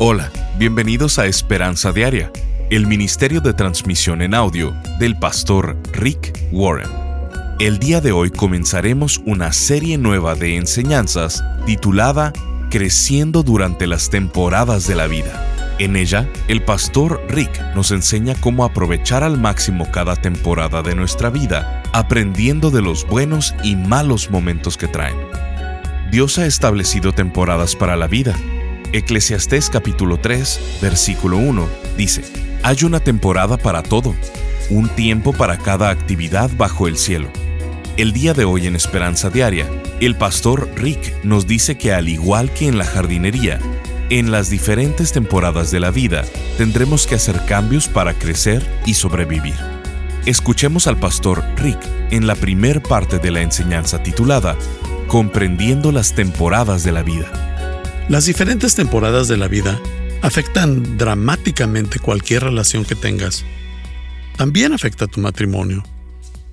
Hola, bienvenidos a Esperanza Diaria, el Ministerio de Transmisión en Audio del pastor Rick Warren. El día de hoy comenzaremos una serie nueva de enseñanzas titulada Creciendo durante las temporadas de la vida. En ella, el pastor Rick nos enseña cómo aprovechar al máximo cada temporada de nuestra vida, aprendiendo de los buenos y malos momentos que traen. Dios ha establecido temporadas para la vida Eclesiastés capítulo 3, versículo 1 dice, Hay una temporada para todo, un tiempo para cada actividad bajo el cielo. El día de hoy en Esperanza Diaria, el pastor Rick nos dice que al igual que en la jardinería, en las diferentes temporadas de la vida tendremos que hacer cambios para crecer y sobrevivir. Escuchemos al pastor Rick en la primer parte de la enseñanza titulada Comprendiendo las temporadas de la vida. Las diferentes temporadas de la vida afectan dramáticamente cualquier relación que tengas. También afecta tu matrimonio.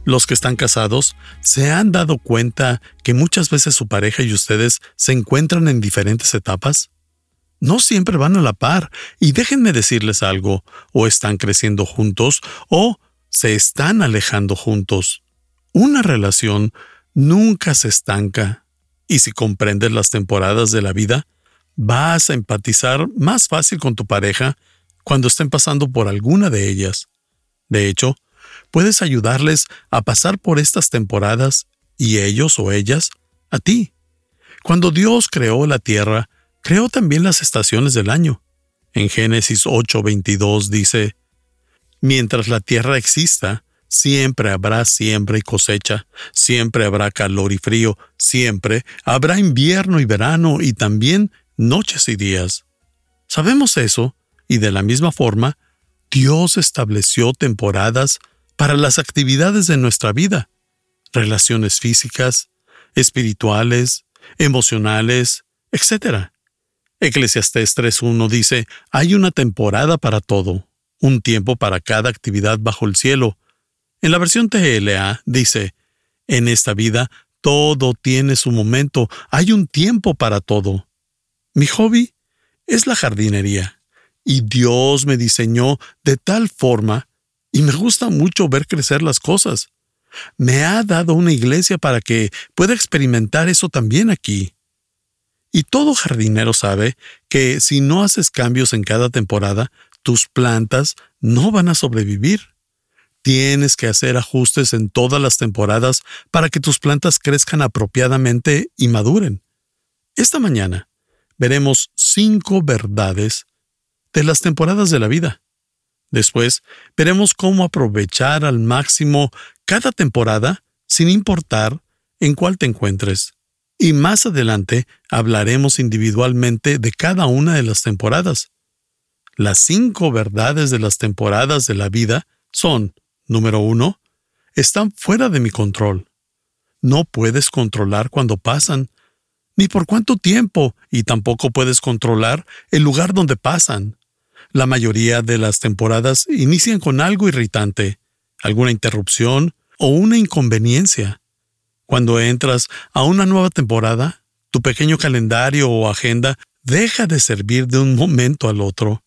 Los que están casados se han dado cuenta que muchas veces su pareja y ustedes se encuentran en diferentes etapas. No siempre van a la par y déjenme decirles algo, o están creciendo juntos o se están alejando juntos. Una relación nunca se estanca y si comprendes las temporadas de la vida, vas a empatizar más fácil con tu pareja cuando estén pasando por alguna de ellas. De hecho, puedes ayudarles a pasar por estas temporadas y ellos o ellas a ti. Cuando Dios creó la tierra, creó también las estaciones del año. En Génesis 8:22 dice, Mientras la tierra exista, siempre habrá siembra y cosecha, siempre habrá calor y frío, siempre habrá invierno y verano y también noches y días. Sabemos eso, y de la misma forma, Dios estableció temporadas para las actividades de nuestra vida, relaciones físicas, espirituales, emocionales, etc. Eclesiastés 3.1 dice, hay una temporada para todo, un tiempo para cada actividad bajo el cielo. En la versión TLA dice, en esta vida todo tiene su momento, hay un tiempo para todo. Mi hobby es la jardinería y Dios me diseñó de tal forma y me gusta mucho ver crecer las cosas. Me ha dado una iglesia para que pueda experimentar eso también aquí. Y todo jardinero sabe que si no haces cambios en cada temporada, tus plantas no van a sobrevivir. Tienes que hacer ajustes en todas las temporadas para que tus plantas crezcan apropiadamente y maduren. Esta mañana veremos cinco verdades de las temporadas de la vida. Después, veremos cómo aprovechar al máximo cada temporada sin importar en cuál te encuentres. Y más adelante hablaremos individualmente de cada una de las temporadas. Las cinco verdades de las temporadas de la vida son, número uno, están fuera de mi control. No puedes controlar cuando pasan, ni por cuánto tiempo, y tampoco puedes controlar el lugar donde pasan. La mayoría de las temporadas inician con algo irritante, alguna interrupción o una inconveniencia. Cuando entras a una nueva temporada, tu pequeño calendario o agenda deja de servir de un momento al otro,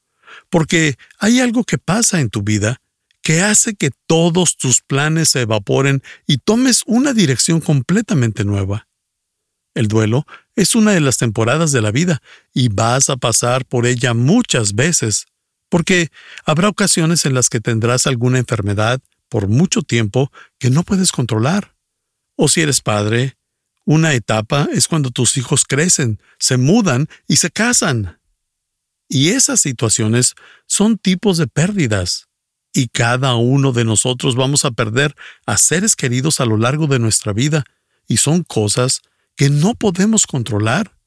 porque hay algo que pasa en tu vida que hace que todos tus planes se evaporen y tomes una dirección completamente nueva. El duelo es una de las temporadas de la vida y vas a pasar por ella muchas veces, porque habrá ocasiones en las que tendrás alguna enfermedad por mucho tiempo que no puedes controlar. O si eres padre, una etapa es cuando tus hijos crecen, se mudan y se casan. Y esas situaciones son tipos de pérdidas. Y cada uno de nosotros vamos a perder a seres queridos a lo largo de nuestra vida, y son cosas que no podemos controlar.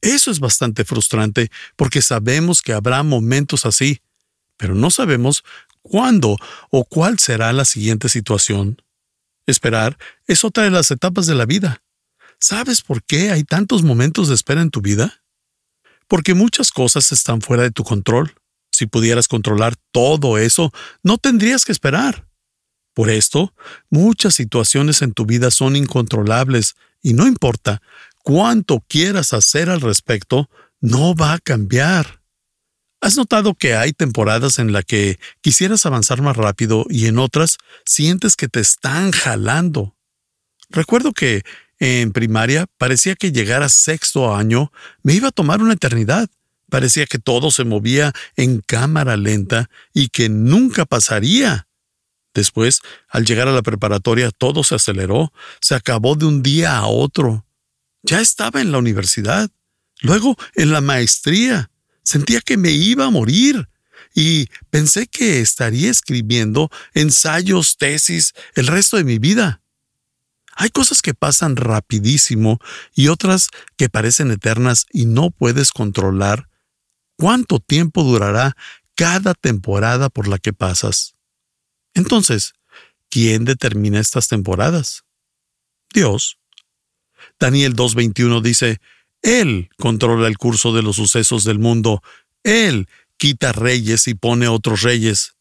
Eso es bastante frustrante porque sabemos que habrá momentos así, pero no sabemos cuándo o cuál será la siguiente situación. Esperar es otra de las etapas de la vida. ¿Sabes por qué hay tantos momentos de espera en tu vida? Porque muchas cosas están fuera de tu control. Si pudieras controlar todo eso, no tendrías que esperar. Por esto, muchas situaciones en tu vida son incontrolables y no importa cuánto quieras hacer al respecto, no va a cambiar. ¿Has notado que hay temporadas en las que quisieras avanzar más rápido y en otras sientes que te están jalando? Recuerdo que en primaria parecía que llegar a sexto año me iba a tomar una eternidad. Parecía que todo se movía en cámara lenta y que nunca pasaría. Después, al llegar a la preparatoria, todo se aceleró, se acabó de un día a otro. Ya estaba en la universidad, luego en la maestría. Sentía que me iba a morir y pensé que estaría escribiendo ensayos, tesis, el resto de mi vida. Hay cosas que pasan rapidísimo y otras que parecen eternas y no puedes controlar cuánto tiempo durará cada temporada por la que pasas. Entonces, ¿quién determina estas temporadas? Dios. Daniel 2.21 dice, Él controla el curso de los sucesos del mundo, Él quita reyes y pone otros reyes.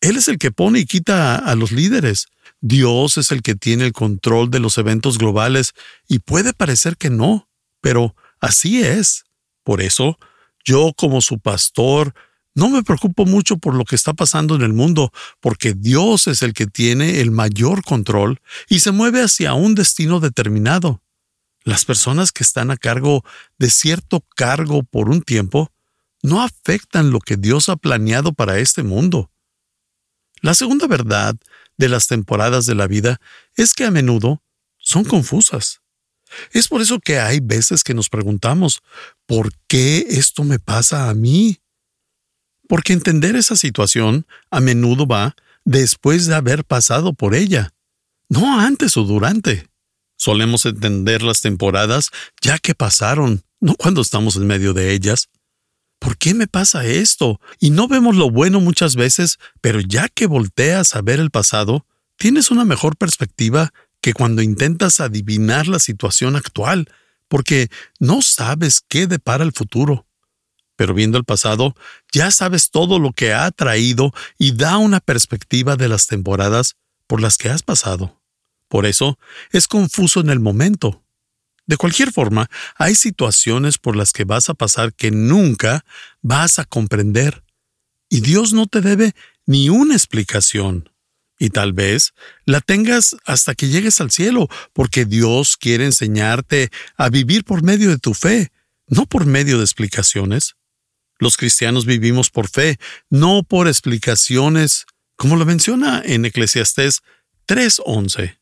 Él es el que pone y quita a, a los líderes. Dios es el que tiene el control de los eventos globales y puede parecer que no, pero así es. Por eso, yo como su pastor, no me preocupo mucho por lo que está pasando en el mundo, porque Dios es el que tiene el mayor control y se mueve hacia un destino determinado. Las personas que están a cargo de cierto cargo por un tiempo no afectan lo que Dios ha planeado para este mundo. La segunda verdad de las temporadas de la vida es que a menudo son confusas. Es por eso que hay veces que nos preguntamos, ¿por qué esto me pasa a mí? Porque entender esa situación a menudo va después de haber pasado por ella, no antes o durante. Solemos entender las temporadas ya que pasaron, no cuando estamos en medio de ellas. ¿por qué me pasa esto? Y no vemos lo bueno muchas veces, pero ya que volteas a ver el pasado, tienes una mejor perspectiva que cuando intentas adivinar la situación actual, porque no sabes qué depara el futuro. Pero viendo el pasado, ya sabes todo lo que ha traído y da una perspectiva de las temporadas por las que has pasado. Por eso, es confuso en el momento, de cualquier forma, hay situaciones por las que vas a pasar que nunca vas a comprender. Y Dios no te debe ni una explicación. Y tal vez la tengas hasta que llegues al cielo, porque Dios quiere enseñarte a vivir por medio de tu fe, no por medio de explicaciones. Los cristianos vivimos por fe, no por explicaciones, como lo menciona en Eclesiastés 3.11.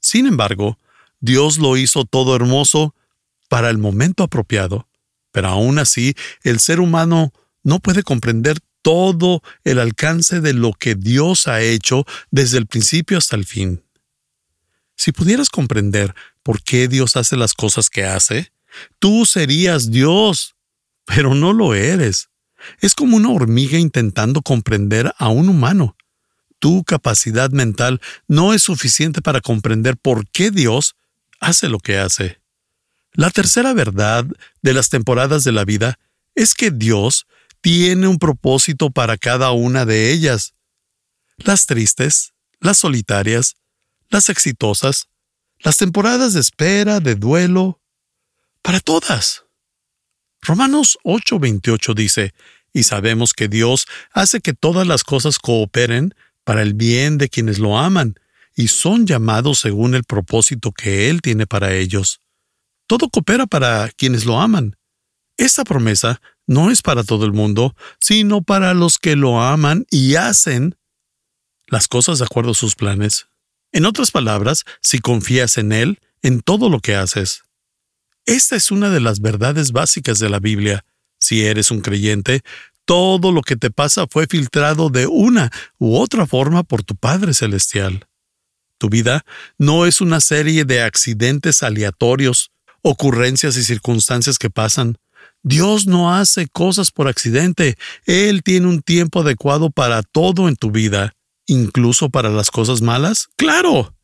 Sin embargo, Dios lo hizo todo hermoso para el momento apropiado, pero aún así el ser humano no puede comprender todo el alcance de lo que Dios ha hecho desde el principio hasta el fin. Si pudieras comprender por qué Dios hace las cosas que hace, tú serías Dios, pero no lo eres. Es como una hormiga intentando comprender a un humano. Tu capacidad mental no es suficiente para comprender por qué Dios hace lo que hace. La tercera verdad de las temporadas de la vida es que Dios tiene un propósito para cada una de ellas. Las tristes, las solitarias, las exitosas, las temporadas de espera, de duelo, para todas. Romanos 8:28 dice, y sabemos que Dios hace que todas las cosas cooperen para el bien de quienes lo aman y son llamados según el propósito que Él tiene para ellos. Todo coopera para quienes lo aman. Esta promesa no es para todo el mundo, sino para los que lo aman y hacen las cosas de acuerdo a sus planes. En otras palabras, si confías en Él, en todo lo que haces. Esta es una de las verdades básicas de la Biblia. Si eres un creyente, todo lo que te pasa fue filtrado de una u otra forma por tu Padre Celestial. Tu vida no es una serie de accidentes aleatorios, ocurrencias y circunstancias que pasan. Dios no hace cosas por accidente. Él tiene un tiempo adecuado para todo en tu vida, incluso para las cosas malas. Claro.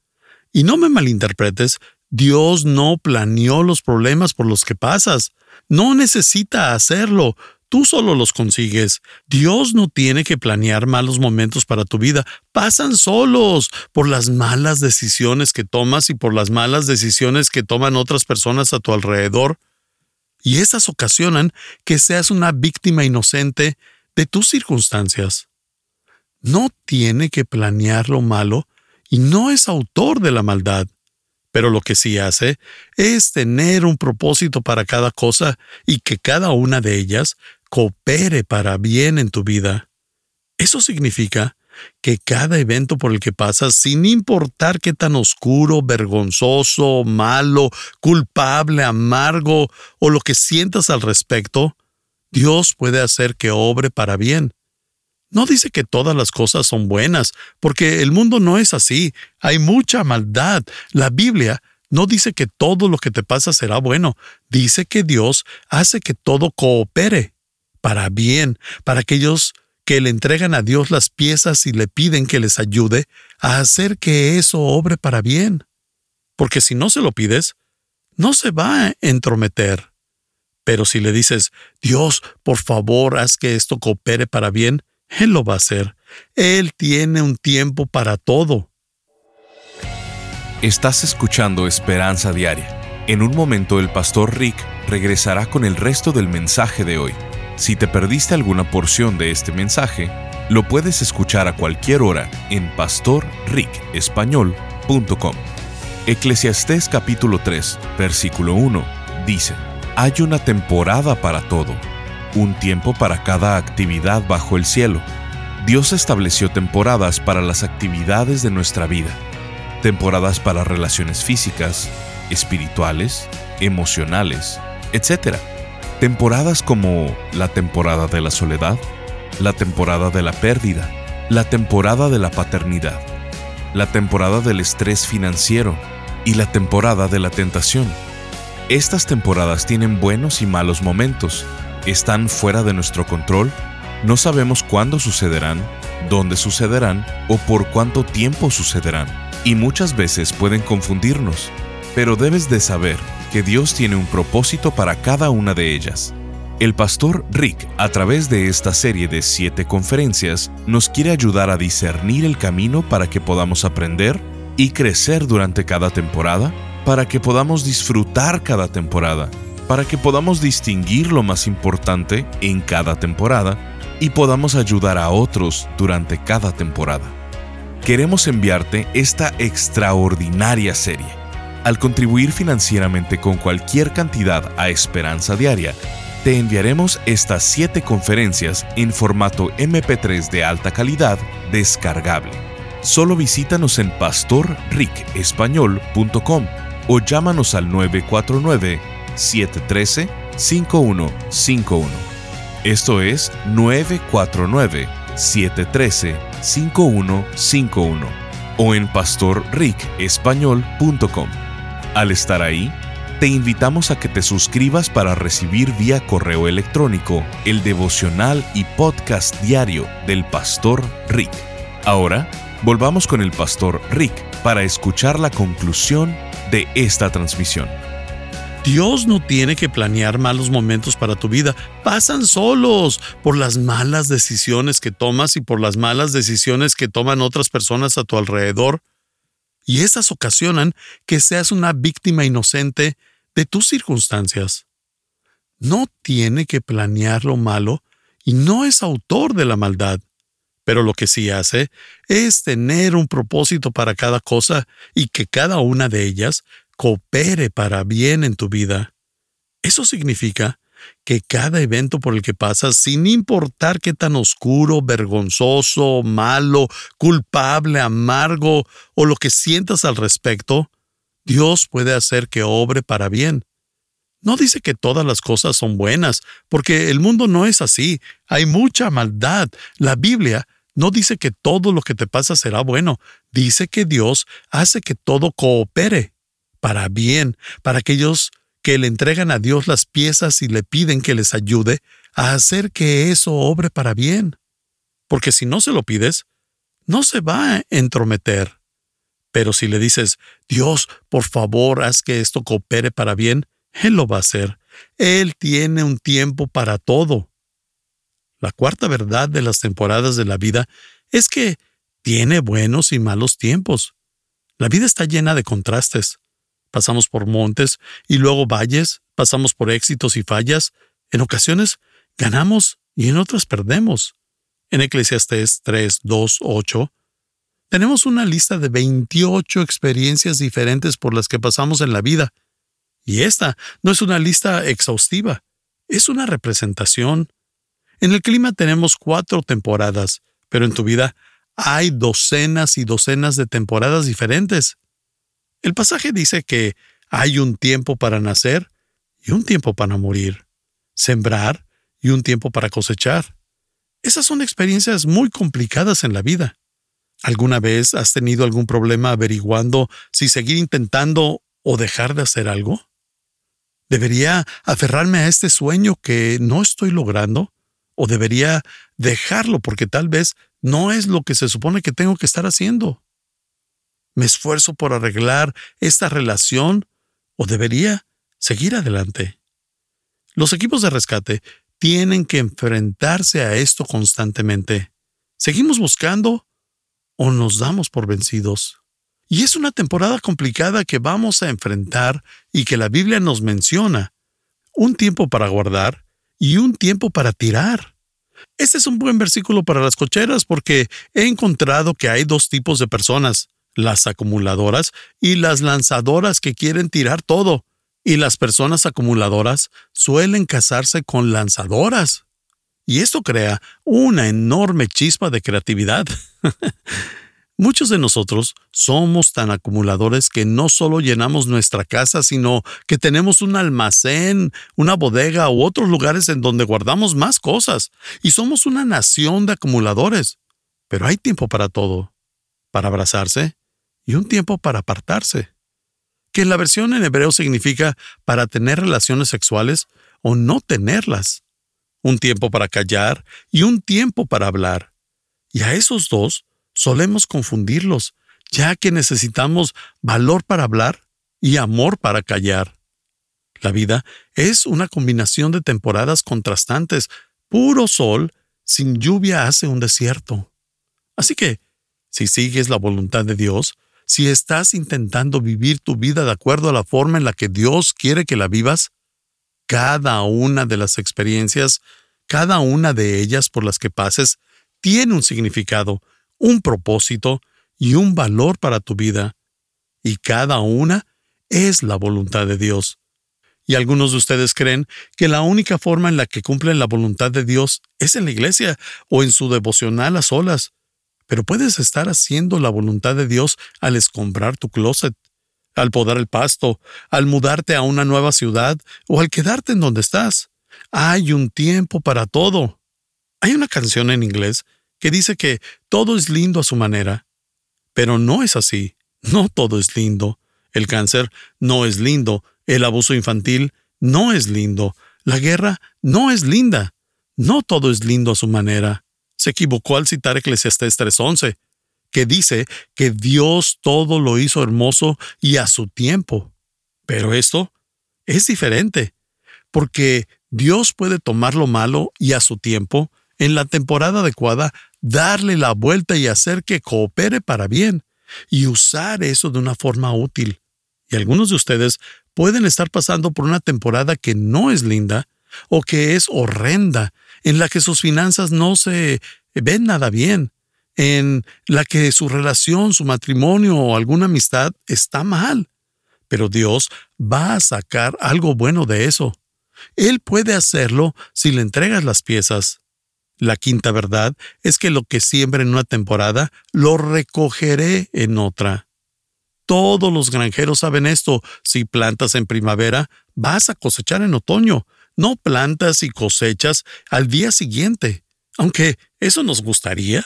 Y no me malinterpretes, Dios no planeó los problemas por los que pasas. No necesita hacerlo. Tú solo los consigues. Dios no tiene que planear malos momentos para tu vida. Pasan solos por las malas decisiones que tomas y por las malas decisiones que toman otras personas a tu alrededor. Y esas ocasionan que seas una víctima inocente de tus circunstancias. No tiene que planear lo malo y no es autor de la maldad. Pero lo que sí hace es tener un propósito para cada cosa y que cada una de ellas coopere para bien en tu vida. Eso significa que cada evento por el que pasas, sin importar qué tan oscuro, vergonzoso, malo, culpable, amargo o lo que sientas al respecto, Dios puede hacer que obre para bien. No dice que todas las cosas son buenas, porque el mundo no es así. Hay mucha maldad. La Biblia no dice que todo lo que te pasa será bueno. Dice que Dios hace que todo coopere para bien, para aquellos que le entregan a Dios las piezas y le piden que les ayude a hacer que eso obre para bien. Porque si no se lo pides, no se va a entrometer. Pero si le dices, Dios, por favor, haz que esto coopere para bien, Él lo va a hacer. Él tiene un tiempo para todo. Estás escuchando Esperanza Diaria. En un momento el pastor Rick regresará con el resto del mensaje de hoy. Si te perdiste alguna porción de este mensaje, lo puedes escuchar a cualquier hora en pastorricespañol.com. Eclesiastés capítulo 3, versículo 1 dice, Hay una temporada para todo, un tiempo para cada actividad bajo el cielo. Dios estableció temporadas para las actividades de nuestra vida, temporadas para relaciones físicas, espirituales, emocionales, etc Temporadas como la temporada de la soledad, la temporada de la pérdida, la temporada de la paternidad, la temporada del estrés financiero y la temporada de la tentación. Estas temporadas tienen buenos y malos momentos, están fuera de nuestro control, no sabemos cuándo sucederán, dónde sucederán o por cuánto tiempo sucederán, y muchas veces pueden confundirnos, pero debes de saber que Dios tiene un propósito para cada una de ellas. El pastor Rick, a través de esta serie de siete conferencias, nos quiere ayudar a discernir el camino para que podamos aprender y crecer durante cada temporada, para que podamos disfrutar cada temporada, para que podamos distinguir lo más importante en cada temporada y podamos ayudar a otros durante cada temporada. Queremos enviarte esta extraordinaria serie al contribuir financieramente con cualquier cantidad a Esperanza Diaria, te enviaremos estas 7 conferencias en formato MP3 de alta calidad descargable. Solo visítanos en pastorricespañol.com o llámanos al 949-713-5151. Esto es 949-713-5151 o en pastorricespañol.com. Al estar ahí, te invitamos a que te suscribas para recibir vía correo electrónico el devocional y podcast diario del pastor Rick. Ahora, volvamos con el pastor Rick para escuchar la conclusión de esta transmisión. Dios no tiene que planear malos momentos para tu vida, pasan solos por las malas decisiones que tomas y por las malas decisiones que toman otras personas a tu alrededor. Y esas ocasionan que seas una víctima inocente de tus circunstancias. No tiene que planear lo malo y no es autor de la maldad, pero lo que sí hace es tener un propósito para cada cosa y que cada una de ellas coopere para bien en tu vida. Eso significa que cada evento por el que pasas, sin importar qué tan oscuro, vergonzoso, malo, culpable, amargo o lo que sientas al respecto, Dios puede hacer que obre para bien. No dice que todas las cosas son buenas, porque el mundo no es así. Hay mucha maldad. La Biblia no dice que todo lo que te pasa será bueno. Dice que Dios hace que todo coopere para bien, para aquellos que le entregan a Dios las piezas y le piden que les ayude a hacer que eso obre para bien. Porque si no se lo pides, no se va a entrometer. Pero si le dices, Dios, por favor, haz que esto coopere para bien, Él lo va a hacer. Él tiene un tiempo para todo. La cuarta verdad de las temporadas de la vida es que tiene buenos y malos tiempos. La vida está llena de contrastes pasamos por montes y luego valles, pasamos por éxitos y fallas, en ocasiones ganamos y en otras perdemos. En Eclesiastés 3, 2, 8, tenemos una lista de 28 experiencias diferentes por las que pasamos en la vida. Y esta no es una lista exhaustiva, es una representación. En el clima tenemos cuatro temporadas, pero en tu vida hay docenas y docenas de temporadas diferentes. El pasaje dice que hay un tiempo para nacer y un tiempo para morir, sembrar y un tiempo para cosechar. Esas son experiencias muy complicadas en la vida. ¿Alguna vez has tenido algún problema averiguando si seguir intentando o dejar de hacer algo? ¿Debería aferrarme a este sueño que no estoy logrando? ¿O debería dejarlo porque tal vez no es lo que se supone que tengo que estar haciendo? ¿Me esfuerzo por arreglar esta relación o debería seguir adelante? Los equipos de rescate tienen que enfrentarse a esto constantemente. ¿Seguimos buscando o nos damos por vencidos? Y es una temporada complicada que vamos a enfrentar y que la Biblia nos menciona. Un tiempo para guardar y un tiempo para tirar. Este es un buen versículo para las cocheras porque he encontrado que hay dos tipos de personas, las acumuladoras y las lanzadoras que quieren tirar todo. Y las personas acumuladoras suelen casarse con lanzadoras. Y esto crea una enorme chispa de creatividad. Muchos de nosotros somos tan acumuladores que no solo llenamos nuestra casa, sino que tenemos un almacén, una bodega u otros lugares en donde guardamos más cosas. Y somos una nación de acumuladores. Pero hay tiempo para todo. Para abrazarse y un tiempo para apartarse. Que en la versión en hebreo significa para tener relaciones sexuales o no tenerlas. Un tiempo para callar y un tiempo para hablar. Y a esos dos solemos confundirlos, ya que necesitamos valor para hablar y amor para callar. La vida es una combinación de temporadas contrastantes. Puro sol, sin lluvia hace un desierto. Así que, si sigues la voluntad de Dios, si estás intentando vivir tu vida de acuerdo a la forma en la que Dios quiere que la vivas, cada una de las experiencias, cada una de ellas por las que pases, tiene un significado, un propósito y un valor para tu vida, y cada una es la voluntad de Dios. Y algunos de ustedes creen que la única forma en la que cumplen la voluntad de Dios es en la iglesia o en su devocional a solas. Pero puedes estar haciendo la voluntad de Dios al escombrar tu closet, al podar el pasto, al mudarte a una nueva ciudad o al quedarte en donde estás. Hay un tiempo para todo. Hay una canción en inglés que dice que todo es lindo a su manera. Pero no es así. No todo es lindo. El cáncer no es lindo. El abuso infantil no es lindo. La guerra no es linda. No todo es lindo a su manera. Se equivocó al citar Eclesiastés 3.11, que dice que Dios todo lo hizo hermoso y a su tiempo. Pero esto es diferente, porque Dios puede tomar lo malo y a su tiempo, en la temporada adecuada, darle la vuelta y hacer que coopere para bien, y usar eso de una forma útil. Y algunos de ustedes pueden estar pasando por una temporada que no es linda o que es horrenda, en la que sus finanzas no se ven nada bien, en la que su relación, su matrimonio o alguna amistad está mal. Pero Dios va a sacar algo bueno de eso. Él puede hacerlo si le entregas las piezas. La quinta verdad es que lo que siembra en una temporada, lo recogeré en otra. Todos los granjeros saben esto. Si plantas en primavera, vas a cosechar en otoño. No plantas y cosechas al día siguiente. Aunque eso nos gustaría.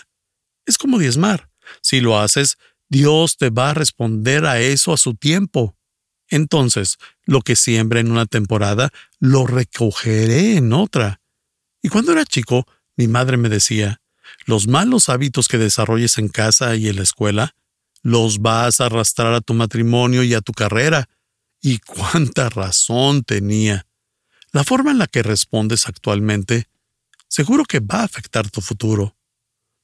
Es como diezmar. Si lo haces, Dios te va a responder a eso a su tiempo. Entonces, lo que siembra en una temporada, lo recogeré en otra. Y cuando era chico, mi madre me decía, los malos hábitos que desarrolles en casa y en la escuela, los vas a arrastrar a tu matrimonio y a tu carrera. Y cuánta razón tenía. La forma en la que respondes actualmente, seguro que va a afectar tu futuro.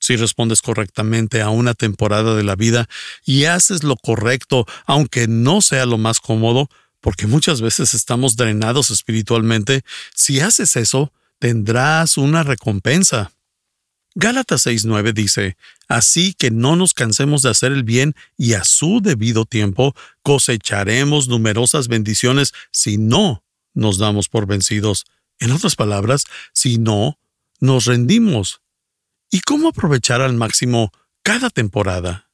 Si respondes correctamente a una temporada de la vida y haces lo correcto, aunque no sea lo más cómodo, porque muchas veces estamos drenados espiritualmente, si haces eso, tendrás una recompensa. Gálatas 6:9 dice, Así que no nos cansemos de hacer el bien y a su debido tiempo cosecharemos numerosas bendiciones si no nos damos por vencidos. En otras palabras, si no, nos rendimos. ¿Y cómo aprovechar al máximo cada temporada?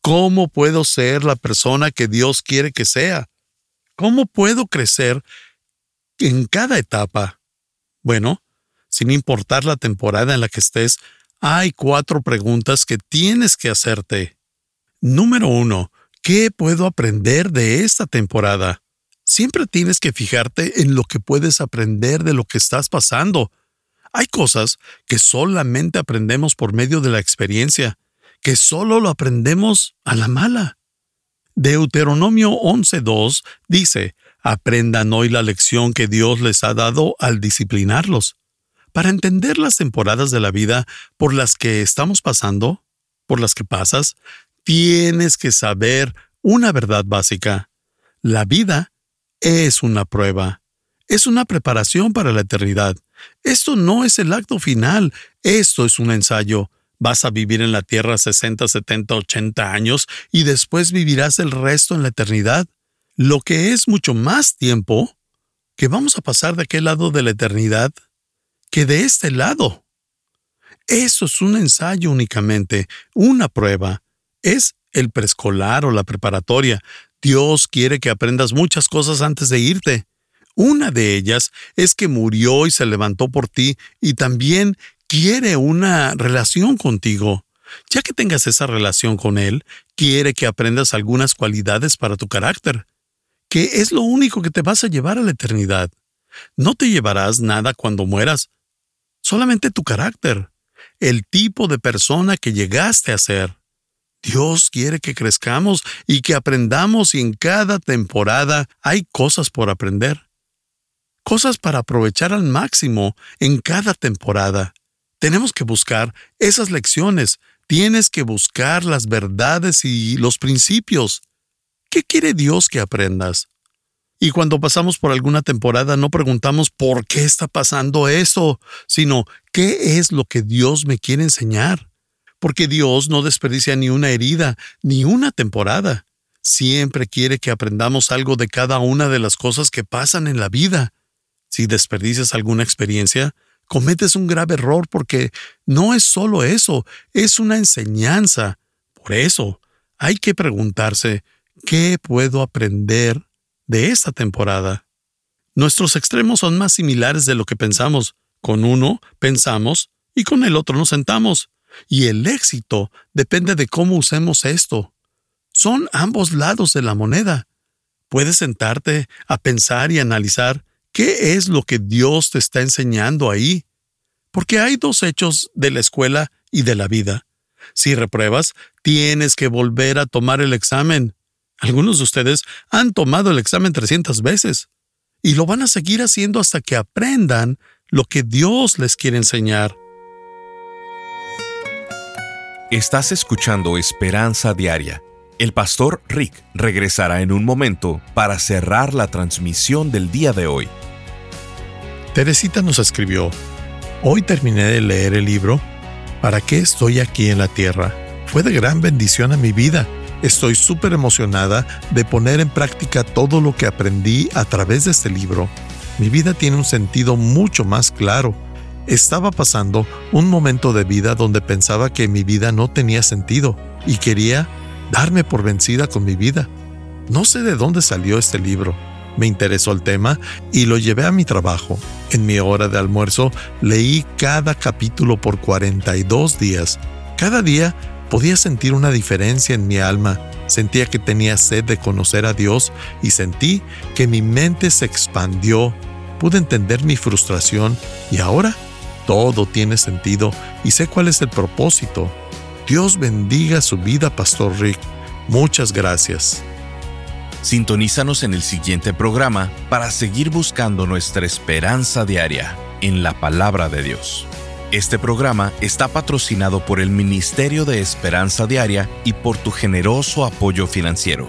¿Cómo puedo ser la persona que Dios quiere que sea? ¿Cómo puedo crecer en cada etapa? Bueno, sin importar la temporada en la que estés, hay cuatro preguntas que tienes que hacerte. Número uno, ¿qué puedo aprender de esta temporada? Siempre tienes que fijarte en lo que puedes aprender de lo que estás pasando. Hay cosas que solamente aprendemos por medio de la experiencia, que solo lo aprendemos a la mala. Deuteronomio 11.2 dice, aprendan hoy la lección que Dios les ha dado al disciplinarlos. Para entender las temporadas de la vida por las que estamos pasando, por las que pasas, tienes que saber una verdad básica. La vida es una prueba, es una preparación para la eternidad. Esto no es el acto final, esto es un ensayo. Vas a vivir en la tierra 60, 70, 80 años y después vivirás el resto en la eternidad. Lo que es mucho más tiempo que vamos a pasar de aquel lado de la eternidad que de este lado. Eso es un ensayo únicamente, una prueba. Es el preescolar o la preparatoria. Dios quiere que aprendas muchas cosas antes de irte. Una de ellas es que murió y se levantó por ti y también quiere una relación contigo. Ya que tengas esa relación con Él, quiere que aprendas algunas cualidades para tu carácter, que es lo único que te vas a llevar a la eternidad. No te llevarás nada cuando mueras, solamente tu carácter, el tipo de persona que llegaste a ser. Dios quiere que crezcamos y que aprendamos y en cada temporada hay cosas por aprender. Cosas para aprovechar al máximo en cada temporada. Tenemos que buscar esas lecciones. Tienes que buscar las verdades y los principios. ¿Qué quiere Dios que aprendas? Y cuando pasamos por alguna temporada no preguntamos por qué está pasando eso, sino qué es lo que Dios me quiere enseñar. Porque Dios no desperdicia ni una herida, ni una temporada. Siempre quiere que aprendamos algo de cada una de las cosas que pasan en la vida. Si desperdicias alguna experiencia, cometes un grave error porque no es solo eso, es una enseñanza. Por eso, hay que preguntarse, ¿qué puedo aprender de esta temporada? Nuestros extremos son más similares de lo que pensamos. Con uno pensamos y con el otro nos sentamos. Y el éxito depende de cómo usemos esto. Son ambos lados de la moneda. Puedes sentarte a pensar y analizar ¿Qué es lo que Dios te está enseñando ahí? Porque hay dos hechos de la escuela y de la vida. Si repruebas, tienes que volver a tomar el examen. Algunos de ustedes han tomado el examen 300 veces y lo van a seguir haciendo hasta que aprendan lo que Dios les quiere enseñar. Estás escuchando Esperanza Diaria el pastor Rick regresará en un momento para cerrar la transmisión del día de hoy. Teresita nos escribió, Hoy terminé de leer el libro ¿Para qué estoy aquí en la tierra? Fue de gran bendición a mi vida. Estoy súper emocionada de poner en práctica todo lo que aprendí a través de este libro. Mi vida tiene un sentido mucho más claro. Estaba pasando un momento de vida donde pensaba que mi vida no tenía sentido y quería darme por vencida con mi vida. No sé de dónde salió este libro. Me interesó el tema y lo llevé a mi trabajo. En mi hora de almuerzo leí cada capítulo por 42 días. Cada día podía sentir una diferencia en mi alma. Sentía que tenía sed de conocer a Dios y sentí que mi mente se expandió. Pude entender mi frustración y ahora todo tiene sentido y sé cuál es el propósito. Dios bendiga su vida, Pastor Rick. Muchas gracias. Sintonízanos en el siguiente programa para seguir buscando nuestra esperanza diaria en la palabra de Dios. Este programa está patrocinado por el Ministerio de Esperanza Diaria y por tu generoso apoyo financiero.